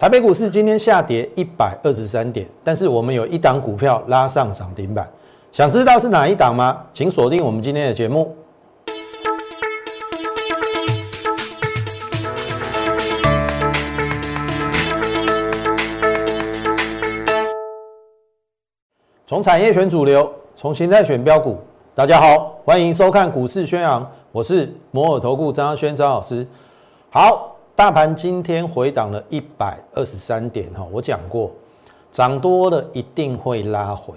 台北股市今天下跌一百二十三点，但是我们有一档股票拉上涨停板，想知道是哪一档吗？请锁定我们今天的节目。从产业选主流，从形态选标股。大家好，欢迎收看股市宣扬，我是摩尔投顾张轩张老师。好。大盘今天回档了一百二十三点哈，我讲过，涨多了一定会拉回。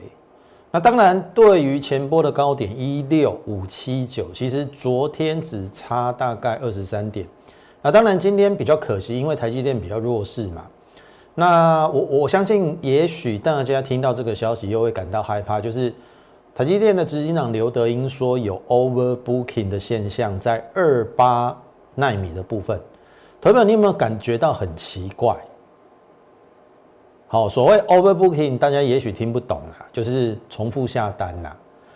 那当然，对于前波的高点一六五七九，其实昨天只差大概二十三点。那当然，今天比较可惜，因为台积电比较弱势嘛。那我我相信，也许大家听到这个消息又会感到害怕，就是台积电的执行长刘德英说有 overbooking 的现象在二八纳米的部分。投票，你有没有感觉到很奇怪？好，所谓 overbooking，大家也许听不懂啊，就是重复下单啦。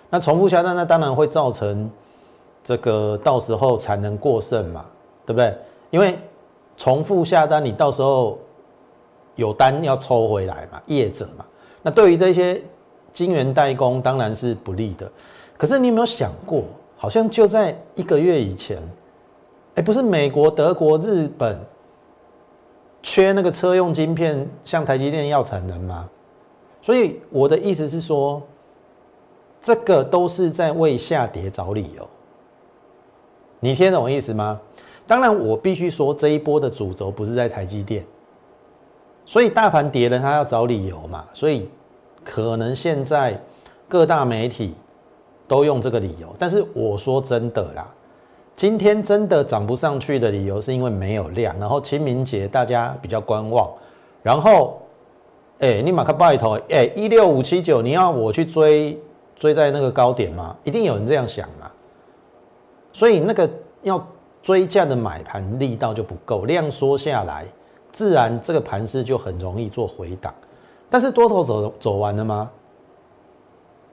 那重复下单，那当然会造成这个到时候产能过剩嘛，对不对？因为重复下单，你到时候有单要抽回来嘛，业者嘛。那对于这些晶圆代工，当然是不利的。可是你有没有想过，好像就在一个月以前？哎，不是美国、德国、日本缺那个车用晶片，像台积电要产能吗？所以我的意思是说，这个都是在为下跌找理由。你听懂我意思吗？当然，我必须说这一波的主轴不是在台积电，所以大盘跌了，它要找理由嘛。所以可能现在各大媒体都用这个理由，但是我说真的啦。今天真的涨不上去的理由是因为没有量，然后清明节大家比较观望，然后，哎，你马克拜头，哎，一六五七九，你要我去追追在那个高点吗？一定有人这样想嘛。所以那个要追价的买盘力道就不够，量缩下来，自然这个盘势就很容易做回档。但是多头走走完了吗？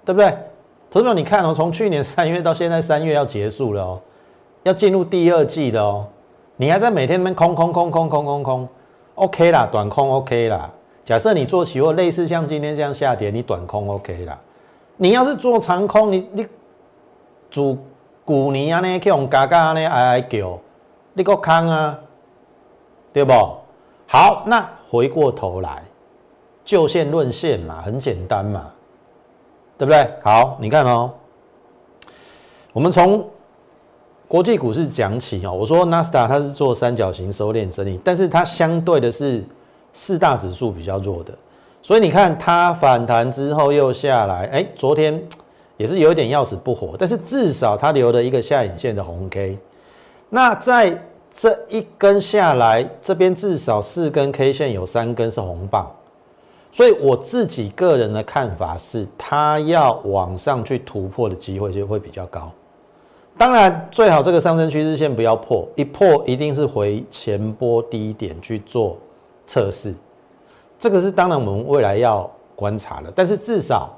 对不对？投资者，你看哦，从去年三月到现在三月要结束了哦。要进入第二季的哦，你还在每天那边空空空空空空空，OK 啦，短空 OK 啦。假设你做期货，类似像今天这样下跌，你短空 OK 啦。你要是做长空，你你主股年啊呢，去用嘎嘎呢哀哀叫，你个坑啊，对不？好，那回过头来就线论线嘛，很简单嘛，对不对？好，你看哦，我们从。国际股市讲起哦，我说纳斯达它是做三角形收敛整理，但是它相对的是四大指数比较弱的，所以你看它反弹之后又下来，哎，昨天也是有一点要死不活，但是至少它留了一个下影线的红 K。那在这一根下来，这边至少四根 K 线有三根是红棒，所以我自己个人的看法是，它要往上去突破的机会就会比较高。当然，最好这个上升趋势线不要破，一破一定是回前波低点去做测试。这个是当然我们未来要观察的。但是至少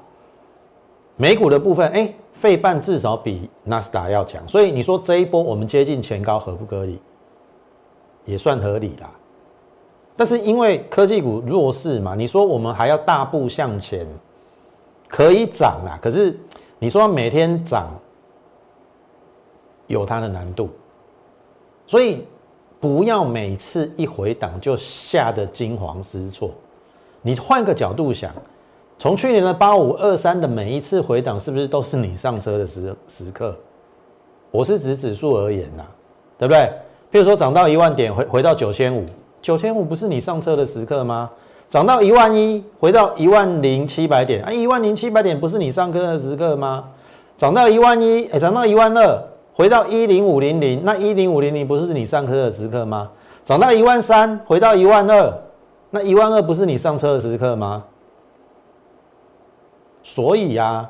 美股的部分，哎，费半至少比纳斯达要强，所以你说这一波我们接近前高合不合理？也算合理啦。但是因为科技股弱势嘛，你说我们还要大步向前，可以涨啦。可是你说每天涨。有它的难度，所以不要每次一回档就吓得惊慌失措。你换个角度想，从去年的八五二三的每一次回档，是不是都是你上车的时时刻？我是指指数而言呐，对不对？譬如说涨到一万点，回回到九千五，九千五不是你上车的时刻吗？涨到一万一，回到一万零七百点，啊，一万零七百点不是你上车的时刻吗？涨到一万一，哎，涨到一万二。回到一零五零零，那一零五零零不是你上车的时刻吗？涨到一万三，回到一万二，那一万二不是你上车的时刻吗？所以呀，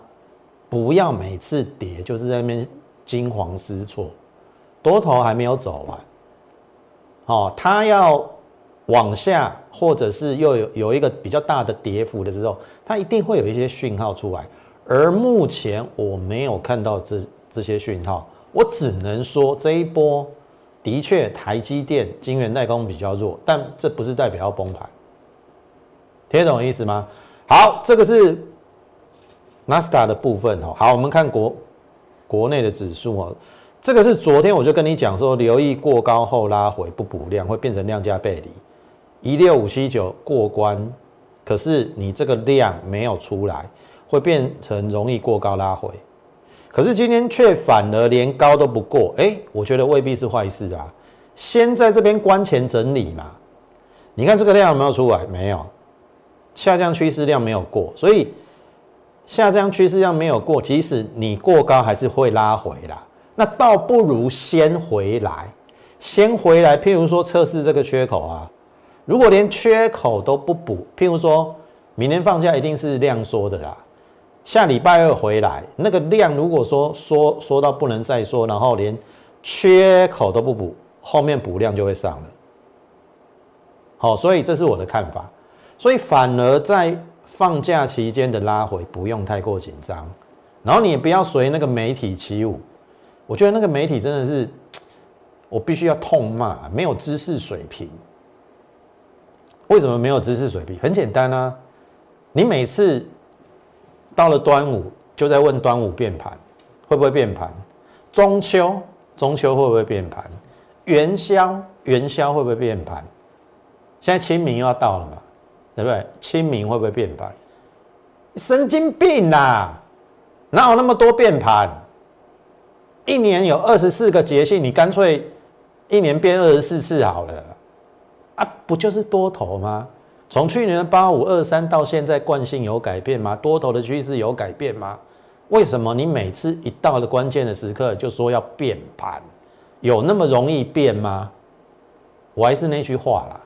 不要每次跌就是在那边惊慌失措，多头还没有走完，哦，它要往下，或者是又有有一个比较大的跌幅的时候，它一定会有一些讯号出来，而目前我没有看到这这些讯号。我只能说这一波的确台积电晶圆代工比较弱，但这不是代表要崩盘，听得懂意思吗？好，这个是纳斯达的部分哦。好，我们看国国内的指数哦，这个是昨天我就跟你讲说，留意过高后拉回不补量会变成量价背离，一六五七九过关，可是你这个量没有出来，会变成容易过高拉回。可是今天却反而连高都不过，哎，我觉得未必是坏事啊。先在这边关前整理嘛。你看这个量有没有出来？没有，下降趋势量没有过，所以下降趋势量没有过，即使你过高还是会拉回啦。那倒不如先回来，先回来。譬如说测试这个缺口啊，如果连缺口都不补，譬如说明天放假一定是量缩的啦。下礼拜二回来，那个量如果说缩缩到不能再缩，然后连缺口都不补，后面补量就会上了。好，所以这是我的看法。所以反而在放假期间的拉回不用太过紧张，然后你也不要随那个媒体起舞。我觉得那个媒体真的是，我必须要痛骂，没有知识水平。为什么没有知识水平？很简单啊，你每次。到了端午，就在问端午变盘会不会变盘？中秋，中秋会不会变盘？元宵，元宵会不会变盘？现在清明要到了嘛，对不对？清明会不会变盘？神经病呐！哪有那么多变盘？一年有二十四个节气，你干脆一年变二十四次好了啊！不就是多头吗？从去年的八五二三到现在，惯性有改变吗？多头的趋势有改变吗？为什么你每次一到了关键的时刻就说要变盘？有那么容易变吗？我还是那句话啦，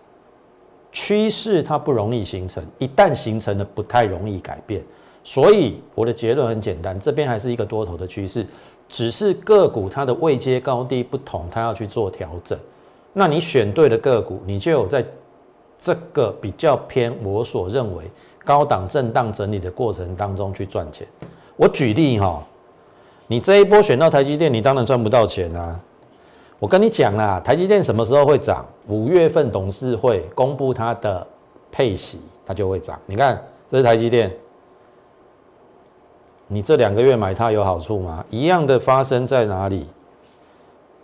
趋势它不容易形成，一旦形成了不太容易改变。所以我的结论很简单，这边还是一个多头的趋势，只是个股它的位阶高低不同，它要去做调整。那你选对了个股，你就有在。这个比较偏我所认为高档震荡整理的过程当中去赚钱。我举例哈，你这一波选到台积电，你当然赚不到钱啊。我跟你讲啦，台积电什么时候会涨？五月份董事会公布它的配息，它就会涨。你看，这是台积电，你这两个月买它有好处吗？一样的发生在哪里？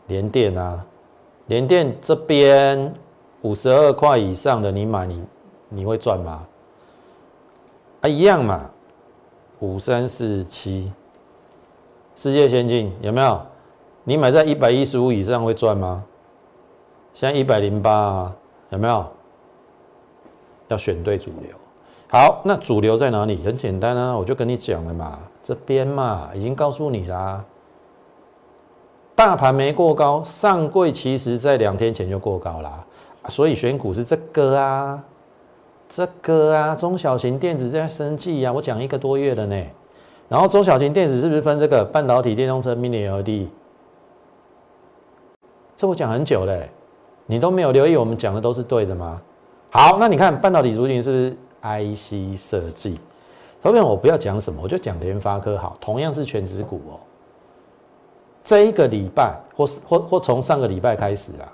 联电啊，联电这边。五十二块以上的你买你你会赚吗？啊，一样嘛，五三四七，世界先进有没有？你买在一百一十五以上会赚吗？现在一百零八啊，有没有？要选对主流。好，那主流在哪里？很简单啊，我就跟你讲了嘛，这边嘛，已经告诉你啦。大盘没过高，上柜其实在两天前就过高啦。所以选股是这个啊，这个啊，中小型电子在生计啊，我讲一个多月了呢。然后中小型电子是不是分这个半导体、电动车、Mini LED？这我讲很久嘞，你都没有留意，我们讲的都是对的吗？好，那你看半导体族群是不是 IC 设计？后面我不要讲什么，我就讲联发科好，同样是全指股哦。这一个礼拜，或是或或从上个礼拜开始啊。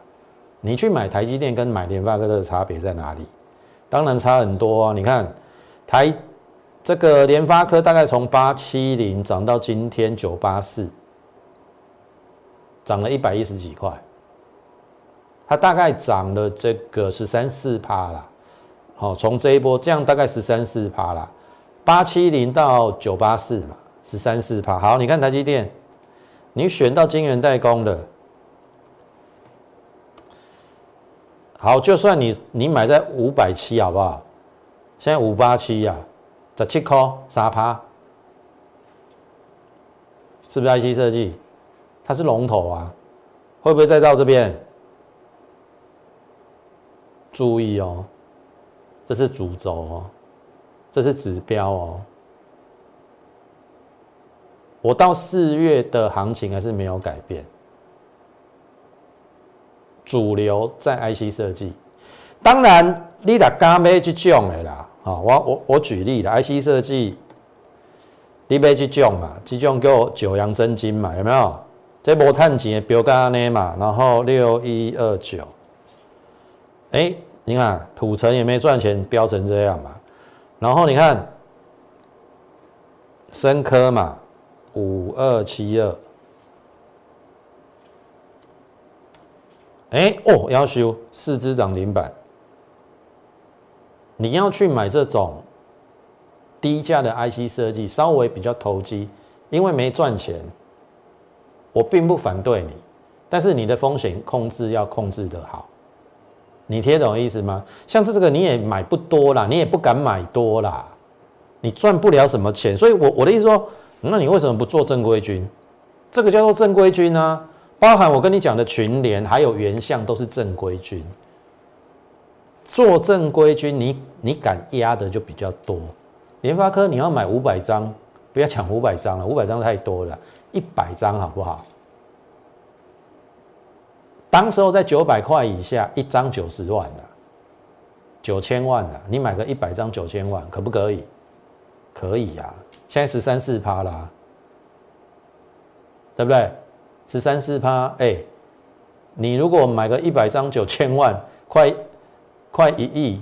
你去买台积电跟买联发科的差别在哪里？当然差很多啊！你看台这个联发科大概从八七零涨到今天九八四，涨了一百一十几块，它大概涨了这个十三四趴啦。好，从这一波这样大概十三四趴啦，八七零到九八四嘛，十三四趴。好，你看台积电，你选到晶圆代工的。好，就算你你买在五百七，好不好？现在五八七呀，十七块三趴，是不是 IC 设计？它是龙头啊，会不会再到这边？注意哦，这是主轴哦，这是指标哦。我到四月的行情还是没有改变。主流在 IC 设计，当然你若敢买这种的啦，啊，我我我举例啦，IC 设计，你买这种嘛，这种叫九阳真金嘛，有没有？这波碳钱标价呢嘛，然后六一二九，哎，你看土城也没赚钱，标成这样嘛。然后你看深科嘛，五二七二，哎哦，要修四只涨停板。你要去买这种低价的 IC 设计，稍微比较投机，因为没赚钱。我并不反对你，但是你的风险控制要控制得好，你听懂意思吗？像是这个你也买不多啦，你也不敢买多啦，你赚不了什么钱，所以我我的意思说，那你为什么不做正规军？这个叫做正规军啊，包含我跟你讲的群联还有原相都是正规军。做正规军，你你敢压的就比较多。联发科你要买五百张，不要抢五百张了，五百张太多了。一百张好不好？当时候在九百块以下，一张九十万的，九千万的，你买个一百张九千万，可不可以？可以呀。现在十三四趴啦，对不对？十三四趴，哎，你如果买个一百张九千万，快快一亿，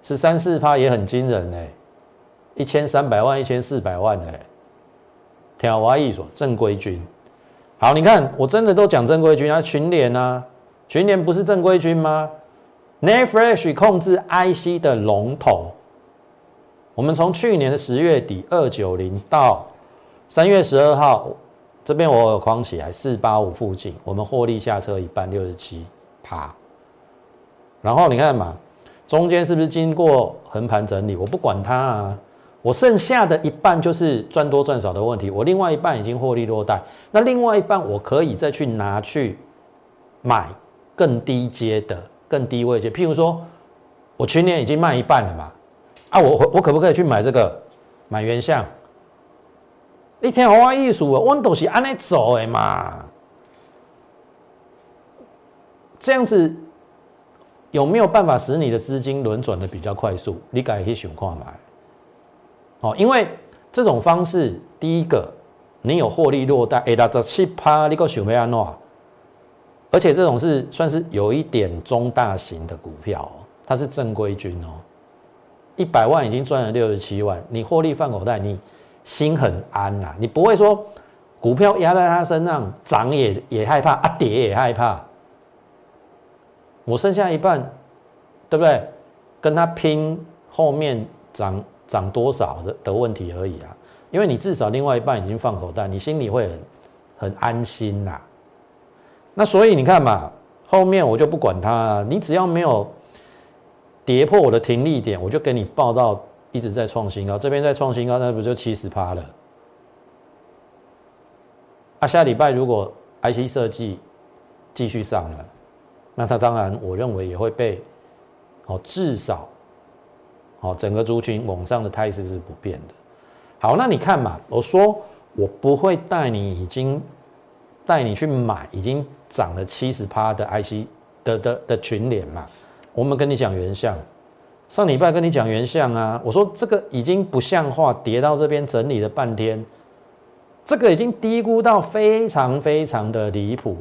十三四趴也很惊人哎，一千三百万，一千四百万哎。挑娃艺所正规军，好，你看我真的都讲正规军啊，群联啊，群联不是正规军吗 n e f r e s h 控制 IC 的龙头，我们从去年的十月底二九零到三月十二号，这边我有框起来四八五附近，我们获利下车一半六十七趴，然后你看嘛，中间是不是经过横盘整理？我不管它啊。我剩下的一半就是赚多赚少的问题，我另外一半已经获利落袋，那另外一半我可以再去拿去买更低阶的、更低位阶，譬如说，我去年已经卖一半了嘛，啊，我我可不可以去买这个买原相？一天好花艺术，我都是安尼做的嘛，这样子有没有办法使你的资金轮转的比较快速？你改去想看买。哦，因为这种方式，第一个，你有获利落袋，哎，那这七趴你个想要安怎？而且这种是算是有一点中大型的股票，它是正规军哦，一百万已经赚了六十七万，你获利放口袋，你心很安呐，你不会说股票压在他身上，涨也也害怕，啊跌也害怕，我剩下一半，对不对？跟他拼后面涨。涨多少的的问题而已啊，因为你至少另外一半已经放口袋，你心里会很很安心呐。那所以你看嘛，后面我就不管它，你只要没有跌破我的停利点，我就给你报到一直在创新高，这边在创新高，那不就七十趴了？啊，下礼拜如果 IC 设计继续上了，那它当然我认为也会被哦至少。好，整个族群往上的态势是不变的。好，那你看嘛，我说我不会带你已经带你去买已经涨了七十趴的 IC 的的的群联嘛。我们跟你讲原相，上礼拜跟你讲原相啊，我说这个已经不像话，跌到这边整理了半天，这个已经低估到非常非常的离谱。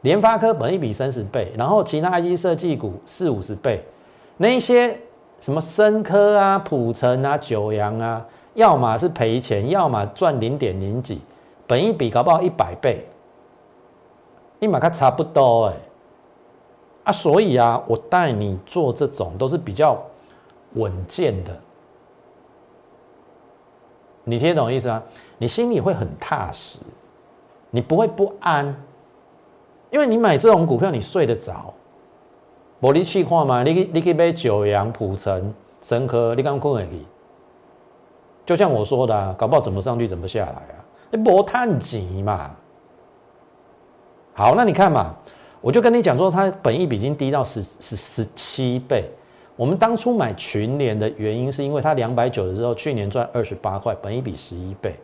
联发科本一比三十倍，然后其他 IC 设计股四五十倍。那一些什么深科啊、普成啊、九阳啊，要么是赔钱，要么赚零点零几，本一比搞不好一百倍，一马它差不多哎，啊，所以啊，我带你做这种都是比较稳健的，你听懂意思吗？你心里会很踏实，你不会不安，因为你买这种股票，你睡得着。无你去看嘛，你去你去买九阳、普成、神科，你敢困得去？就像我说的，搞不好怎么上去怎么下来啊？你无探钱嘛。好，那你看嘛，我就跟你讲说，它本益比已经低到十十十七倍。我们当初买群联的原因，是因为它两百九的时候，去年赚二十八块，本益比十一倍，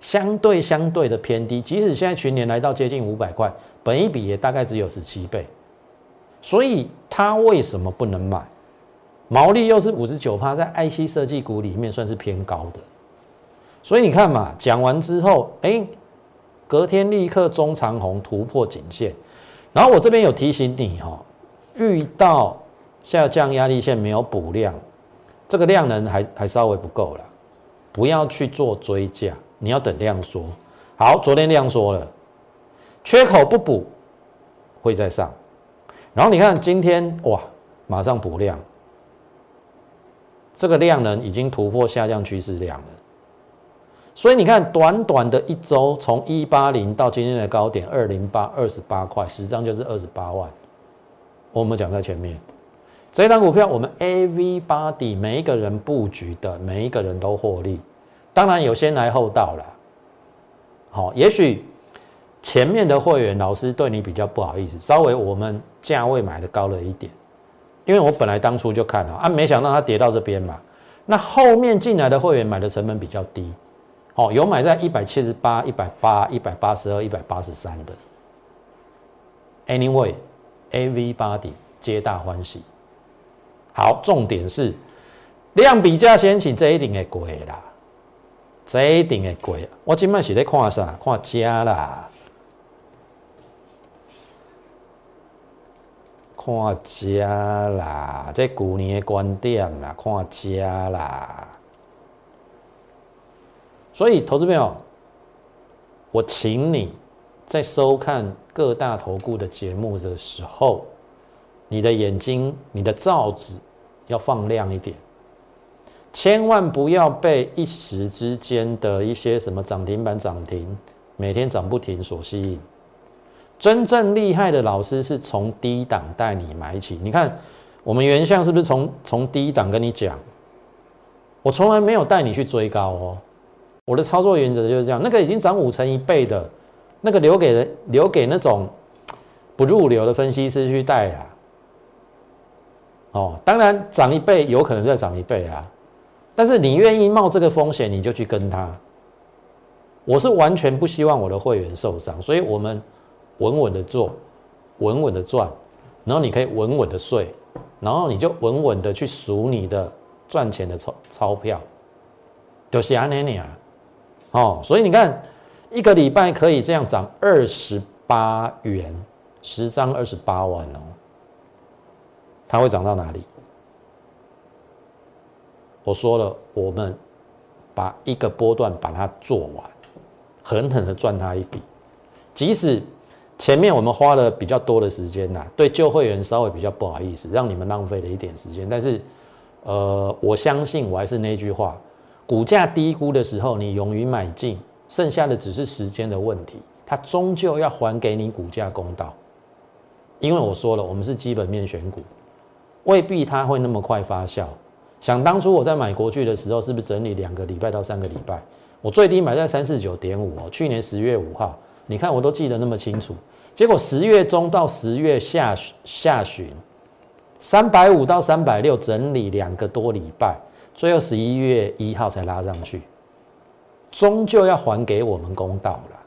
相对相对的偏低。即使现在群联来到接近五百块，本益比也大概只有十七倍。所以它为什么不能买？毛利又是五十九趴，在 IC 设计股里面算是偏高的。所以你看嘛，讲完之后，哎，隔天立刻中长红突破颈线，然后我这边有提醒你哈，遇到下降压力线没有补量，这个量能还还稍微不够了，不要去做追加，你要等量缩。好，昨天量缩了，缺口不补会再上，然后你看今天哇，马上补量，这个量能已经突破下降趋势量了。所以你看，短短的一周，从一八零到今天的高点二零八，二十八块，十张就是二十八万。我们讲在前面，这一档股票，我们 A V 八底每一个人布局的，每一个人都获利。当然有先来后到了。好，也许前面的会员老师对你比较不好意思，稍微我们价位买的高了一点，因为我本来当初就看了啊，没想到它跌到这边嘛。那后面进来的会员买的成本比较低。哦，有买在一百七十八、一百八、一百八十二、一百八十三的。Anyway，A V 八底皆大欢喜。好，重点是量比价先行，这一定会贵啦，这一定会贵。我今麦是在看啥？看价啦，看价啦，这去年的观点啦，看价啦。所以，投资朋友，我请你在收看各大投顾的节目的时候，你的眼睛、你的罩子要放亮一点，千万不要被一时之间的一些什么涨停板涨停、每天涨不停所吸引。真正厉害的老师是从低档带你买起。你看，我们原相是不是从从低档跟你讲？我从来没有带你去追高哦。我的操作原则就是这样，那个已经涨五成一倍的，那个留给人留给那种不入流的分析师去带啊。哦，当然涨一倍有可能再涨一倍啊，但是你愿意冒这个风险，你就去跟他。我是完全不希望我的会员受伤，所以我们稳稳的做，稳稳的赚，然后你可以稳稳的睡，然后你就稳稳的去数你的赚钱的钞钞票，就是安尼啊。哦，所以你看，一个礼拜可以这样涨二十八元，十张二十八万哦。它会涨到哪里？我说了，我们把一个波段把它做完，狠狠的赚它一笔。即使前面我们花了比较多的时间呐，对旧会员稍微比较不好意思，让你们浪费了一点时间。但是，呃，我相信我还是那句话。股价低估的时候，你勇于买进，剩下的只是时间的问题，它终究要还给你股价公道。因为我说了，我们是基本面选股，未必它会那么快发酵。想当初我在买国巨的时候，是不是整理两个礼拜到三个礼拜？我最低买在三四九点五哦，去年十月五号，你看我都记得那么清楚。结果十月中到十月下下旬，三百五到三百六整理两个多礼拜。最后十一月一号才拉上去，终究要还给我们公道了。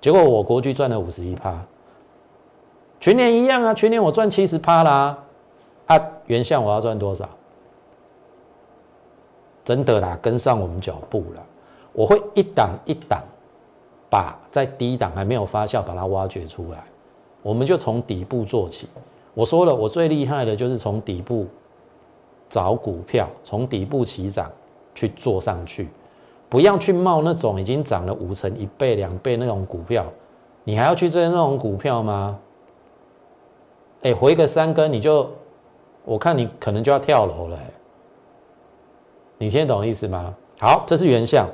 结果我国巨赚了五十一趴，全年一样啊，全年我赚七十趴啦。啊，原相我要赚多少？真的啦，跟上我们脚步了。我会一档一档把在低档还没有发酵，把它挖掘出来。我们就从底部做起。我说了，我最厉害的就是从底部。找股票从底部起涨去做上去，不要去冒那种已经涨了五成、一倍、两倍那种股票，你还要去追那种股票吗？哎，回个三根你就，我看你可能就要跳楼了。你听懂意思吗？好，这是原相。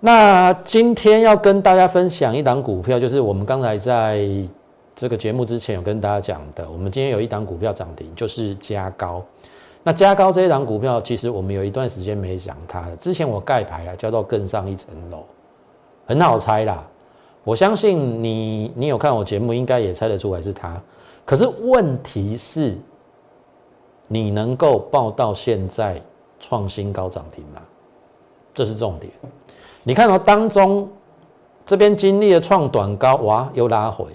那今天要跟大家分享一档股票，就是我们刚才在这个节目之前有跟大家讲的，我们今天有一档股票涨停，就是加高。那加高这一档股票，其实我们有一段时间没讲它了。之前我盖牌啊，叫做更上一层楼，很好猜啦。我相信你，你有看我节目，应该也猜得出来是它。可是问题是，你能够报到现在创新高涨停吗？这是重点。你看到当中这边经历了创短高，哇，又拉回。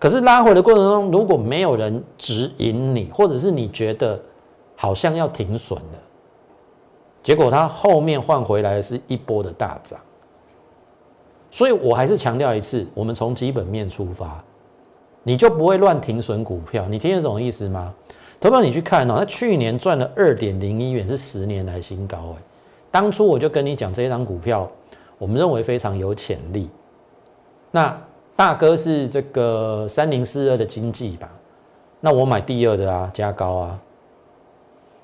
可是拉回的过程中，如果没有人指引你，或者是你觉得好像要停损了，结果它后面换回来是一波的大涨。所以我还是强调一次，我们从基本面出发，你就不会乱停损股票。你听得懂意思吗？投票你去看哦，他去年赚了二点零一元，是十年来新高哎。当初我就跟你讲，这一张股票，我们认为非常有潜力。那大哥是这个三零四二的经济吧？那我买第二的啊，加高啊，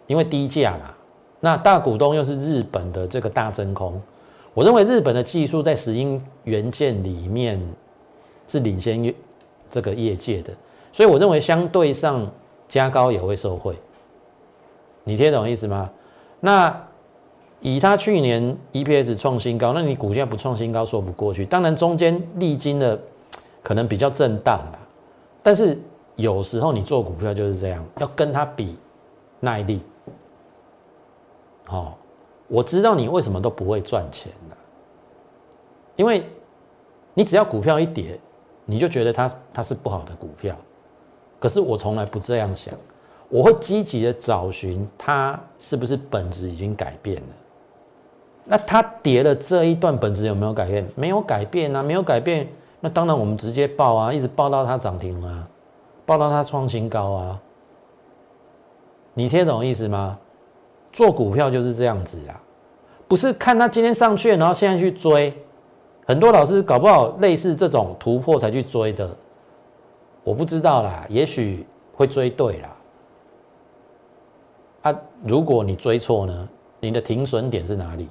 因为低价嘛。那大股东又是日本的这个大真空，我认为日本的技术在石英元件里面是领先于这个业界的，所以我认为相对上加高也会受惠。你听懂意思吗？那以他去年 EPS 创新高，那你股价不创新高说不过去。当然中间历经了可能比较震荡啦，但是有时候你做股票就是这样，要跟他比耐力。好，我知道你为什么都不会赚钱的，因为你只要股票一跌，你就觉得它它是不好的股票。可是我从来不这样想，我会积极的找寻它是不是本质已经改变了。那它跌了这一段本质有没有改变？没有改变啊，没有改变。那当然我们直接报啊，一直报到它涨停啊，报到它创新高啊。你听懂意思吗？做股票就是这样子啊，不是看它今天上去，然后现在去追。很多老师搞不好类似这种突破才去追的，我不知道啦，也许会追对啦。啊，如果你追错呢，你的停损点是哪里？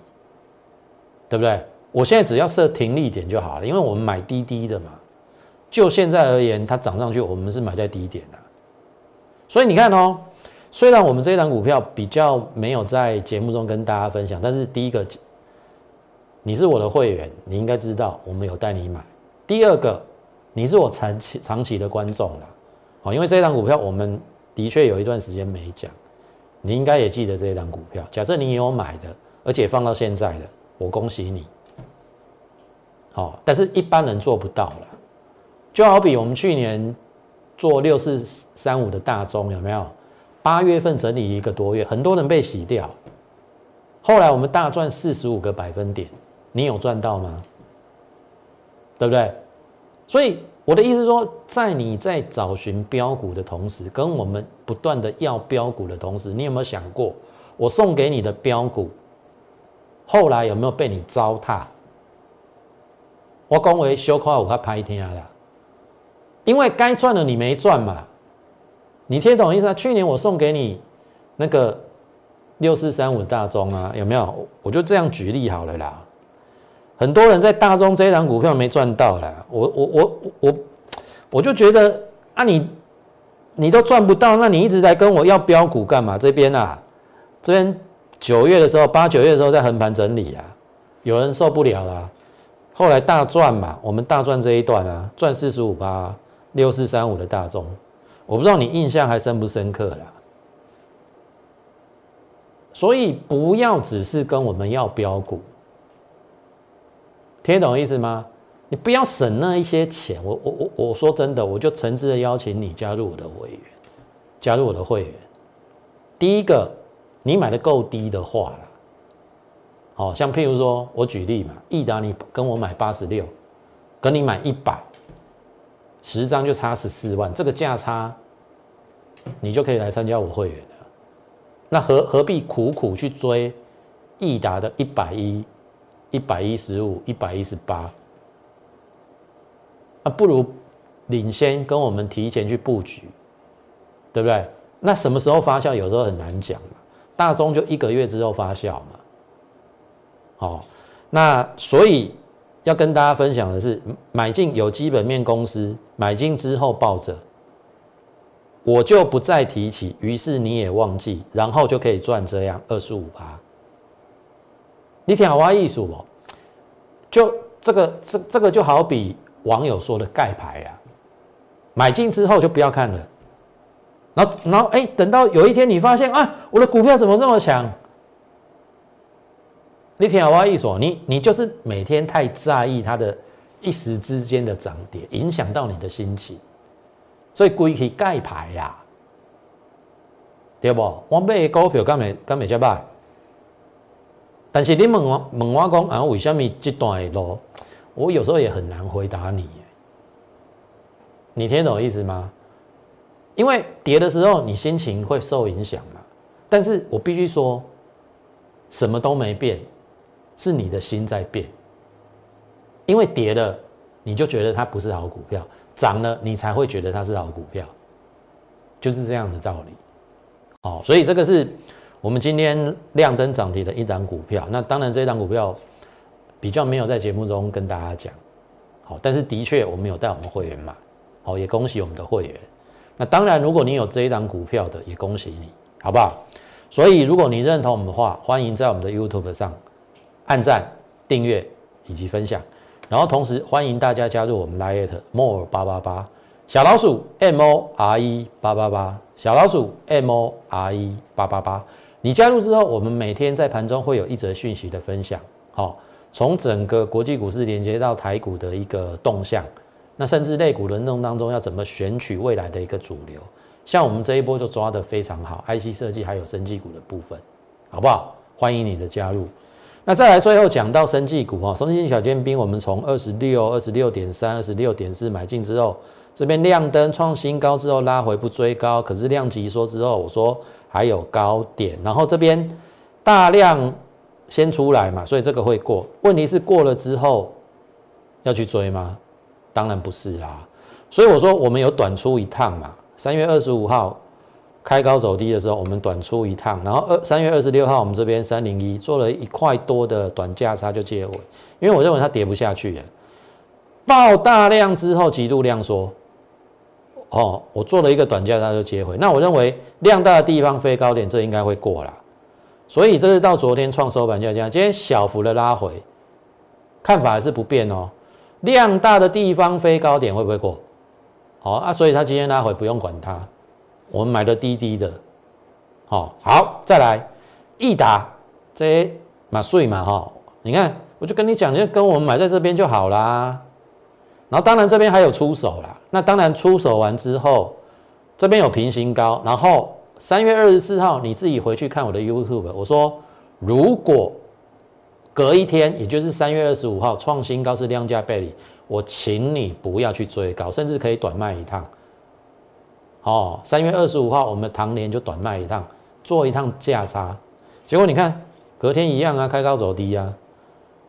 对不对？我现在只要设停利点就好了，因为我们买低低的嘛。就现在而言，它涨上去，我们是买在低点的。所以你看哦。虽然我们这一档股票比较没有在节目中跟大家分享，但是第一个，你是我的会员，你应该知道我们有带你买。第二个，你是我长期长期的观众了，哦，因为这一档股票我们的确有一段时间没讲，你应该也记得这一档股票。假设你有买的，而且放到现在的，我恭喜你。好，但是一般人做不到了，就好比我们去年做六四三五的大中有没有？八月份整理一个多月，很多人被洗掉。后来我们大赚四十五个百分点，你有赚到吗？对不对？所以我的意思是说，在你在找寻标股的同时，跟我们不断的要标股的同时，你有没有想过，我送给你的标股，后来有没有被你糟蹋？我讲为小夸我快拍天了，因为该赚的你没赚嘛。你听懂意思啊？去年我送给你那个六四三五大中啊，有没有？我就这样举例好了啦。很多人在大中这一档股票没赚到啦，我我我我我就觉得啊，你你都赚不到，那你一直在跟我要标股干嘛？这边啊，这边九月的时候，八九月的时候在横盘整理啊，有人受不了了，后来大赚嘛，我们大赚这一段啊，赚四十五八六四三五的大中。我不知道你印象还深不深刻啦，所以不要只是跟我们要标股，听懂意思吗？你不要省那一些钱。我我我我说真的，我就诚挚的邀请你加入我的会员，加入我的会员。第一个，你买的够低的话，好像譬如说我举例嘛，益达你跟我买八十六，跟你买一百。十张就差十四万，这个价差，你就可以来参加我会员了。那何何必苦苦去追益达的一百一、一百一十五、一百一十八？啊，不如领先跟我们提前去布局，对不对？那什么时候发酵，有时候很难讲嘛。大中就一个月之后发酵嘛。哦，那所以。要跟大家分享的是，买进有基本面公司，买进之后抱着，我就不再提起，于是你也忘记，然后就可以赚这样二十五趴。你听好话艺术哦，就这个这这个就好比网友说的盖牌啊，买进之后就不要看了，然后然后哎，等到有一天你发现啊，我的股票怎么这么强？你听我意思，你你就是每天太在意它的一时之间的涨跌，影响到你的心情，所以归去盖牌呀，对不？我买股票敢没敢没接买？但是你问我问我讲啊，为什么这段路我有时候也很难回答你。你听懂意思吗？因为跌的时候你心情会受影响嘛。但是我必须说，什么都没变，是你的心在变。因为跌了，你就觉得它不是好股票；涨了，你才会觉得它是好股票，就是这样的道理。好，所以这个是我们今天亮灯涨停的一档股票。那当然，这一档股票比较没有在节目中跟大家讲。好，但是的确我们有带我们会员买。好，也恭喜我们的会员。那当然，如果你有这一档股票的，也恭喜你，好不好？所以，如果你认同我们的话，欢迎在我们的 YouTube 上按赞、订阅以及分享。然后，同时欢迎大家加入我们 Lite More 八八八小老鼠 M O R E 八八八小老鼠 M O R E 八八八。你加入之后，我们每天在盘中会有一则讯息的分享。好，从整个国际股市连接到台股的一个动向。那甚至类股轮动当中要怎么选取未来的一个主流？像我们这一波就抓得非常好，IC 设计还有生技股的部分，好不好？欢迎你的加入。那再来最后讲到生技股哈，生技小尖兵，我们从二十六、二十六点三、二十六点四买进之后，这边亮灯创新高之后拉回不追高，可是量级说之后，我说还有高点，然后这边大量先出来嘛，所以这个会过。问题是过了之后要去追吗？当然不是啊，所以我说我们有短出一趟嘛。三月二十五号开高走低的时候，我们短出一趟，然后二三月二十六号我们这边三零一做了一块多的短价差就接尾，因为我认为它跌不下去了，爆大量之后极度量缩，哦，我做了一个短价差就接回，那我认为量大的地方飞高点，这应该会过了，所以这是到昨天创收盘价这样，今天小幅的拉回，看法还是不变哦。量大的地方飞高点会不会过？好啊，所以它今天拉回不用管它，我们买的低低的，好，好再来，易达这嘛税嘛哈，你看我就跟你讲，就跟我们买在这边就好啦。然后当然这边还有出手啦，那当然出手完之后，这边有平行高，然后三月二十四号你自己回去看我的 YouTube，我说如果。隔一天，也就是三月二十五号，创新高是量价背离，我请你不要去追高，甚至可以短卖一趟。哦，三月二十五号，我们唐年就短卖一趟，做一趟价差。结果你看，隔天一样啊，开高走低啊。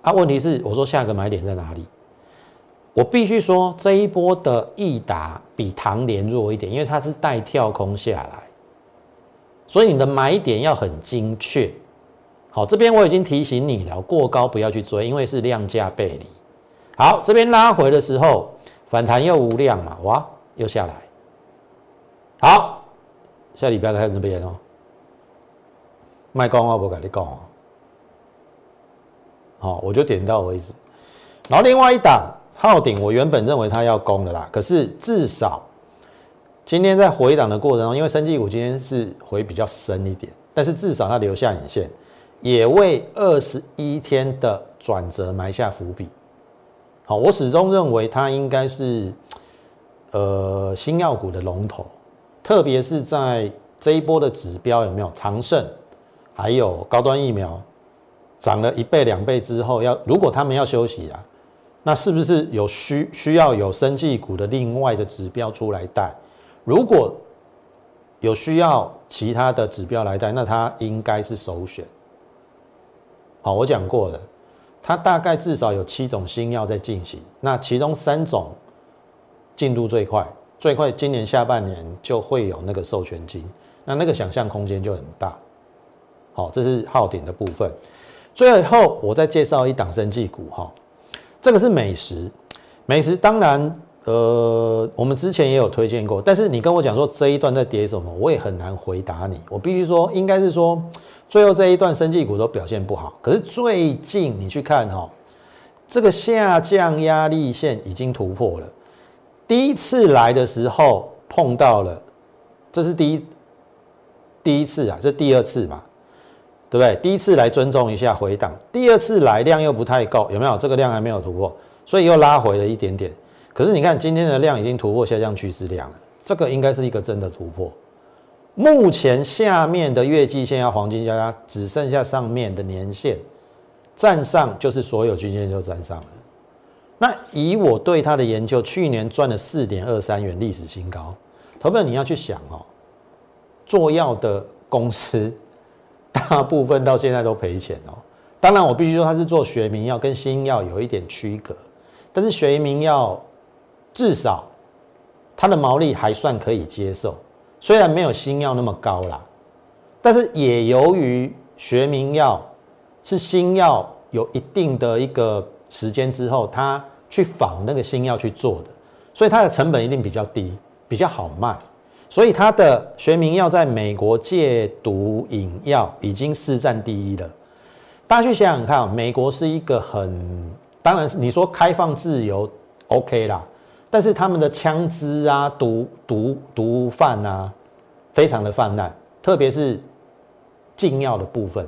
啊，问题是我说下个买点在哪里？我必须说这一波的易达比唐年弱一点，因为它是带跳空下来，所以你的买点要很精确。好，这边我已经提醒你了，过高不要去追，因为是量价背离。好，这边拉回的时候反弹又无量嘛，哇，又下来。好，下礼拜开始这边哦，卖光我不跟你讲哦。好，我就点到为止。然后另外一档昊鼎，我原本认为它要攻的啦，可是至少今天在回档的过程中，因为生技股今天是回比较深一点，但是至少它留下影线。也为二十一天的转折埋下伏笔。好，我始终认为它应该是呃新药股的龙头，特别是在这一波的指标有没有长盛，还有高端疫苗涨了一倍两倍之后，要如果他们要休息啊，那是不是有需需要有生技股的另外的指标出来带？如果有需要其他的指标来带，那它应该是首选。好，我讲过了，它大概至少有七种新药在进行，那其中三种进度最快，最快今年下半年就会有那个授权金，那那个想象空间就很大。好，这是耗点的部分。最后我再介绍一档生技股哈，这个是美食，美食当然呃我们之前也有推荐过，但是你跟我讲说这一段在跌什么，我也很难回答你，我必须说应该是说。最后这一段生技股都表现不好，可是最近你去看哈，这个下降压力线已经突破了。第一次来的时候碰到了，这是第一第一次啊，这第二次嘛，对不对？第一次来尊重一下回档，第二次来量又不太够，有没有？这个量还没有突破，所以又拉回了一点点。可是你看今天的量已经突破下降趋势量了，这个应该是一个真的突破。目前下面的月季线要黄金交叉，只剩下上面的年线站上，就是所有均线就站上了。那以我对它的研究，去年赚了四点二三元，历史新高。投票你要去想哦，做药的公司大部分到现在都赔钱哦。当然，我必须说它是做学名药，跟新药有一点区隔。但是学名药至少它的毛利还算可以接受，虽然没有新药那么高啦，但是也由于学名药是新药有一定的一个时间之后，他去仿那个新药去做的，所以它的成本一定比较低，比较好卖。所以它的学名药在美国戒毒饮药已经市占第一了。大家去想想看，美国是一个很，当然是你说开放自由，OK 啦，但是他们的枪支啊、毒毒毒贩啊，非常的泛滥，特别是禁药的部分。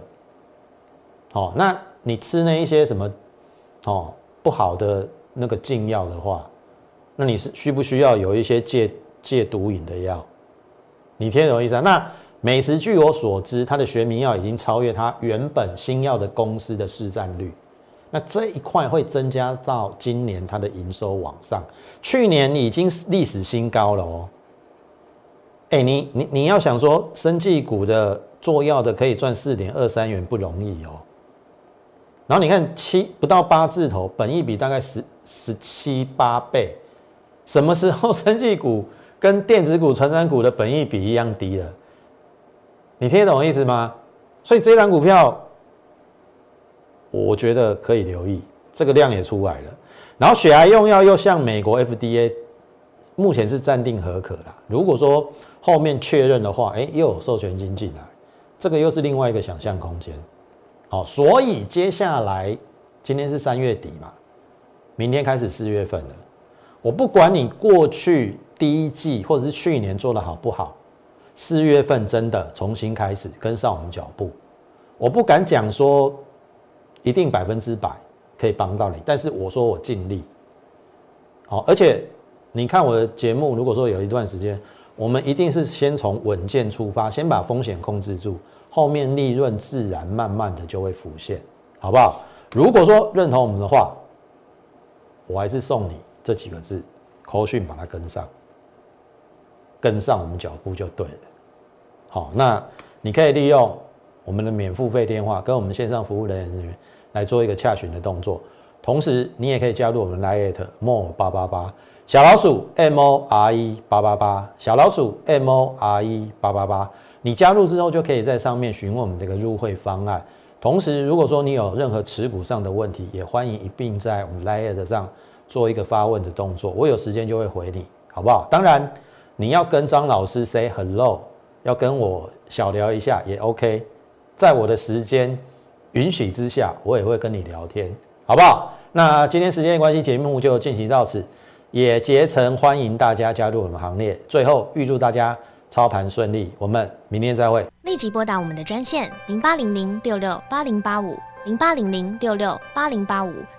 哦，那你吃那一些什么，哦不好的那个禁药的话，那你是需不需要有一些戒戒毒瘾的药？你听懂意思啊？那。美食据我所知，它的学名药已经超越它原本新药的公司的市占率，那这一块会增加到今年它的营收往上，去年已经历史新高了哦。哎，你你你要想说，生技股的做药的可以赚四点二三元不容易哦。然后你看七不到八字头，本益比大概十十七八倍，什么时候生技股跟电子股、成长股的本益比一样低了？你听得懂意思吗？所以这张股票，我觉得可以留意，这个量也出来了。然后血癌用药又向美国 FDA 目前是暂定合可啦。如果说后面确认的话，哎，又有授权金进来，这个又是另外一个想象空间。好，所以接下来今天是三月底嘛，明天开始四月份了。我不管你过去第一季或者是去年做的好不好。四月份真的重新开始跟上我们脚步，我不敢讲说一定百分之百可以帮到你，但是我说我尽力。好，而且你看我的节目，如果说有一段时间，我们一定是先从稳健出发，先把风险控制住，后面利润自然慢慢的就会浮现，好不好？如果说认同我们的话，我还是送你这几个字，扣讯把它跟上。跟上我们脚步就对了，好，那你可以利用我们的免付费电话跟我们线上服务人员来做一个洽询的动作，同时你也可以加入我们 Lite More 八八八小老鼠 M O R E 八八八小老鼠 M O R E 八八八，你加入之后就可以在上面询问我们这个入会方案，同时如果说你有任何持股上的问题，也欢迎一并在我们 Lite 上做一个发问的动作，我有时间就会回你，好不好？当然。你要跟张老师 say hello，要跟我小聊一下也 OK，在我的时间允许之下，我也会跟你聊天，好不好？那今天时间的关系，节目就进行到此，也竭诚欢迎大家加入我们行列。最后预祝大家操盘顺利，我们明天再会。立即拨打我们的专线零八零零六六八零八五。零八零零六六八零八五